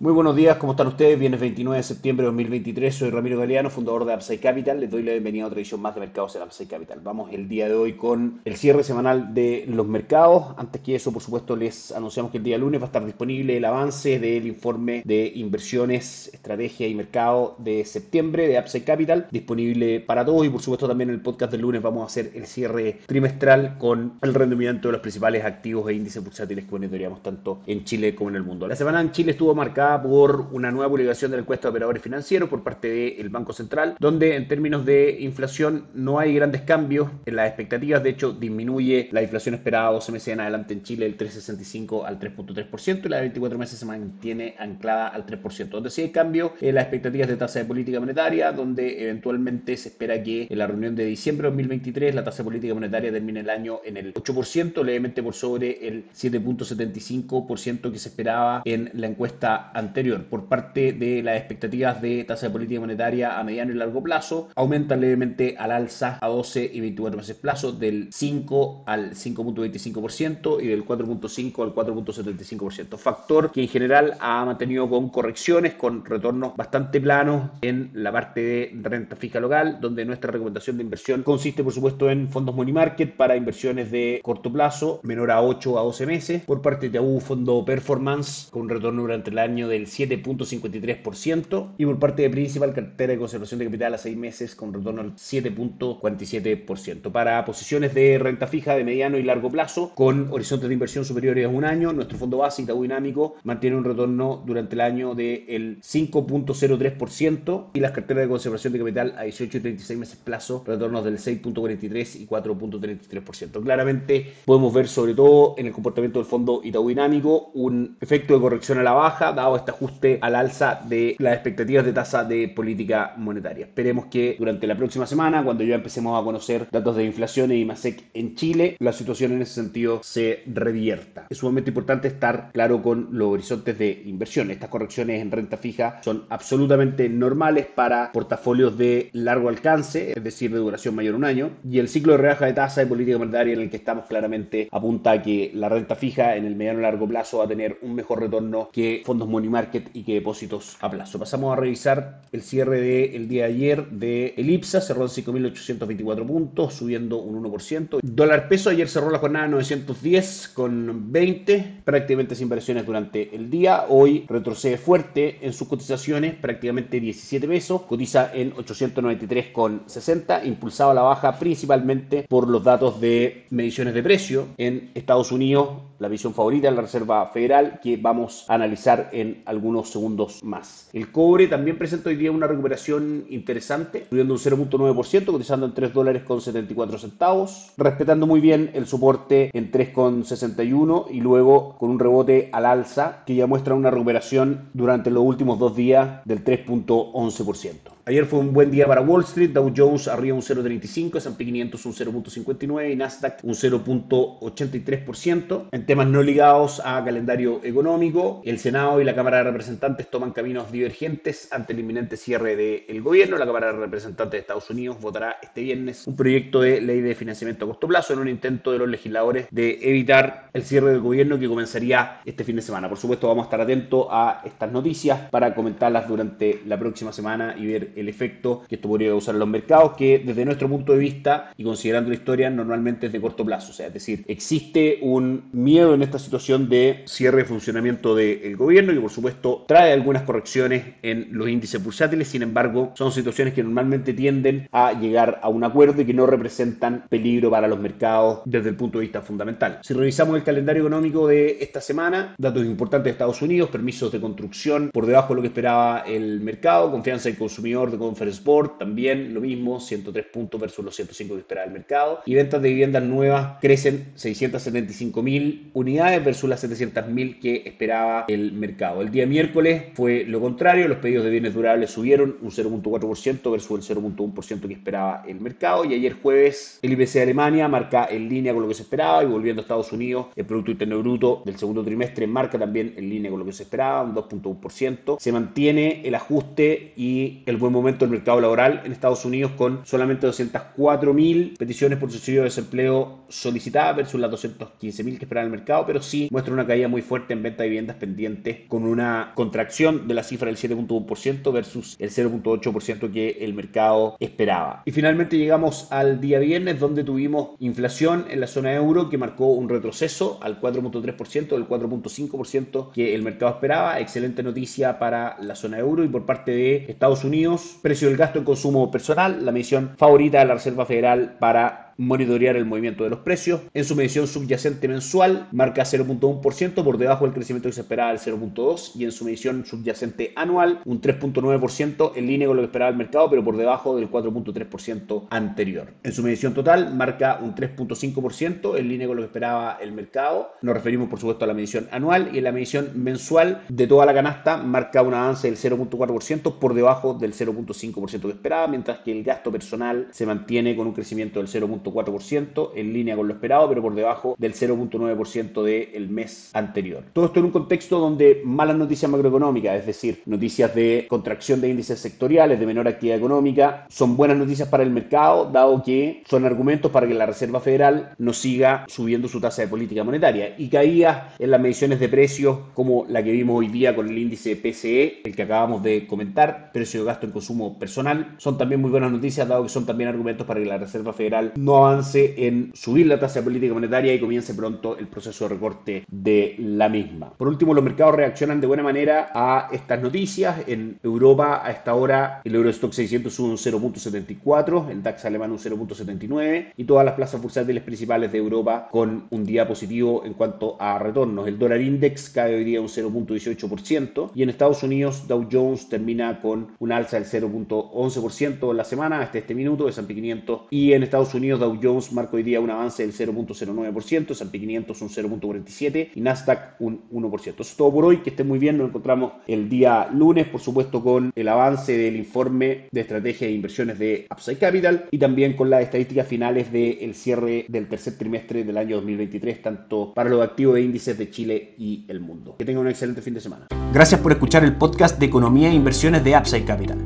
Muy buenos días, ¿cómo están ustedes? Viernes 29 de septiembre de 2023, soy Ramiro Galeano, fundador de Upside Capital. Les doy la bienvenida a otra edición más de mercados en Upside Capital. Vamos el día de hoy con el cierre semanal de los mercados. Antes que eso, por supuesto, les anunciamos que el día lunes va a estar disponible el avance del informe de inversiones, estrategia y mercado de septiembre de Upside Capital, disponible para todos y por supuesto también en el podcast del lunes vamos a hacer el cierre trimestral con el rendimiento de los principales activos e índices bursátiles que monitoreamos tanto en Chile como en el mundo. La semana en Chile estuvo marcada por una nueva publicación de la encuesta de operadores financieros por parte del Banco Central, donde en términos de inflación no hay grandes cambios en las expectativas, de hecho disminuye la inflación esperada 12 meses en adelante en Chile del 3,65 al 3,3% y la de 24 meses se mantiene anclada al 3%, donde sí hay cambio en las expectativas de tasa de política monetaria, donde eventualmente se espera que en la reunión de diciembre de 2023 la tasa de política monetaria termine el año en el 8%, levemente por sobre el 7.75% que se esperaba en la encuesta anterior por parte de las expectativas de tasa de política monetaria a mediano y largo plazo aumentan levemente al alza a 12 y 24 meses plazo del 5 al 5.25% y del 4.5 al 4.75%. Factor que en general ha mantenido con correcciones, con retornos bastante planos en la parte de renta fija local, donde nuestra recomendación de inversión consiste por supuesto en fondos money market para inversiones de corto plazo, menor a 8 a 12 meses. Por parte de AU, fondo performance con retorno durante el año del 7.53% y por parte de Principal, cartera de conservación de capital a 6 meses con retorno al 7.47%. Para posiciones de renta fija de mediano y largo plazo con horizontes de inversión superiores a un año, nuestro fondo base Itaú Dinámico mantiene un retorno durante el año del 5.03% y las carteras de conservación de capital a 18 y 36 meses plazo, retornos del 6.43 y 4.33%. Claramente podemos ver sobre todo en el comportamiento del fondo Itaú Dinámico un efecto de corrección a la baja dado este ajuste al alza de las expectativas de tasa de política monetaria. Esperemos que durante la próxima semana, cuando ya empecemos a conocer datos de inflación y IMASEC en Chile, la situación en ese sentido se revierta. Es sumamente importante estar claro con los horizontes de inversión. Estas correcciones en renta fija son absolutamente normales para portafolios de largo alcance, es decir, de duración mayor a un año, y el ciclo de rebaja de tasa de política monetaria en el que estamos claramente apunta a que la renta fija en el mediano y largo plazo va a tener un mejor retorno que fondos money market y que depósitos a plazo. Pasamos a revisar el cierre del día de ayer de Elipsa, cerró en 5.824 puntos, subiendo un 1%. Dólar peso ayer cerró la jornada 910 con 20, prácticamente sin variaciones durante el día. Hoy retrocede fuerte en sus cotizaciones, prácticamente 17 pesos, cotiza en 893 con 60, impulsado a la baja principalmente por los datos de mediciones de precio en Estados Unidos, la visión favorita de la Reserva Federal que vamos a analizar en algunos segundos más. El cobre también presenta hoy día una recuperación interesante, subiendo un 0.9%, cotizando en 3 dólares con 74 centavos, respetando muy bien el soporte en 3,61 y luego con un rebote al alza que ya muestra una recuperación durante los últimos dos días del 3.11%. Ayer fue un buen día para Wall Street, Dow Jones arriba un 0.35, S&P 500 un 0.59 y Nasdaq un 0.83%. En temas no ligados a calendario económico, el Senado y la Cámara de Representantes toman caminos divergentes ante el inminente cierre del gobierno. La Cámara de Representantes de Estados Unidos votará este viernes un proyecto de ley de financiamiento a corto plazo en un intento de los legisladores de evitar el cierre del gobierno que comenzaría este fin de semana. Por supuesto, vamos a estar atentos a estas noticias para comentarlas durante la próxima semana y ver el efecto que esto podría causar en los mercados, que desde nuestro punto de vista y considerando la historia normalmente es de corto plazo. Es decir, existe un miedo en esta situación de cierre de funcionamiento del gobierno que por supuesto trae algunas correcciones en los índices bursátiles, sin embargo son situaciones que normalmente tienden a llegar a un acuerdo y que no representan peligro para los mercados desde el punto de vista fundamental. Si revisamos el calendario económico de esta semana, datos importantes de Estados Unidos, permisos de construcción por debajo de lo que esperaba el mercado, confianza del consumidor de Conference Board, también lo mismo, 103 puntos versus los 105 que esperaba el mercado. Y ventas de viviendas nuevas crecen 675 mil unidades versus las 700 mil que esperaba el mercado. El día miércoles fue lo contrario, los pedidos de bienes durables subieron un 0.4% versus el 0.1% que esperaba el mercado. Y ayer jueves el IPC de Alemania marca en línea con lo que se esperaba y volviendo a Estados Unidos, el Producto Interno Bruto del segundo trimestre marca también en línea con lo que se esperaba, un 2.1%. Se mantiene el ajuste y el buen momento del mercado laboral en Estados Unidos con solamente 204 mil peticiones por subsidio de desempleo solicitadas versus las 215 mil que esperaba el mercado, pero sí muestra una caída muy fuerte en venta de viviendas pendientes con una contracción de la cifra del 7.1% versus el 0.8% que el mercado esperaba. Y finalmente llegamos al día viernes donde tuvimos inflación en la zona euro que marcó un retroceso al 4.3% del 4.5% que el mercado esperaba. Excelente noticia para la zona euro y por parte de Estados Unidos, precio del gasto en consumo personal, la medición favorita de la Reserva Federal para monitorear el movimiento de los precios. En su medición subyacente mensual marca 0.1% por debajo del crecimiento que se esperaba del 0.2% y en su medición subyacente anual un 3.9% en línea con lo que esperaba el mercado pero por debajo del 4.3% anterior. En su medición total marca un 3.5% en línea con lo que esperaba el mercado. Nos referimos por supuesto a la medición anual y en la medición mensual de toda la canasta marca un avance del 0.4% por debajo del 0.5% que esperaba mientras que el gasto personal se mantiene con un crecimiento del 0.4% 4% en línea con lo esperado, pero por debajo del 0.9% del mes anterior. Todo esto en un contexto donde malas noticias macroeconómicas, es decir, noticias de contracción de índices sectoriales, de menor actividad económica, son buenas noticias para el mercado, dado que son argumentos para que la Reserva Federal no siga subiendo su tasa de política monetaria. Y caídas en las mediciones de precios, como la que vimos hoy día con el índice PCE, el que acabamos de comentar, precio de gasto en consumo personal, son también muy buenas noticias, dado que son también argumentos para que la Reserva Federal no avance en subir la tasa de política monetaria y comience pronto el proceso de recorte de la misma. Por último, los mercados reaccionan de buena manera a estas noticias. En Europa, a esta hora, el Eurostock 600 sube un 0.74, el DAX alemán un 0.79 y todas las plazas bursátiles principales de Europa con un día positivo en cuanto a retornos. El dólar index cae hoy día un 0.18% y en Estados Unidos Dow Jones termina con un alza del 0.11% en la semana hasta este minuto de S&P 500 y en Estados Unidos Dow Jones marca hoy día un avance del 0.09%, S&P 500 un 0.47% y Nasdaq un 1%. Eso es todo por hoy, que estén muy bien, nos encontramos el día lunes, por supuesto con el avance del informe de estrategia de inversiones de Upside Capital y también con las estadísticas finales del cierre del tercer trimestre del año 2023, tanto para los activos de índices de Chile y el mundo. Que tengan un excelente fin de semana. Gracias por escuchar el podcast de Economía e Inversiones de Upside Capital.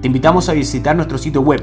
Te invitamos a visitar nuestro sitio web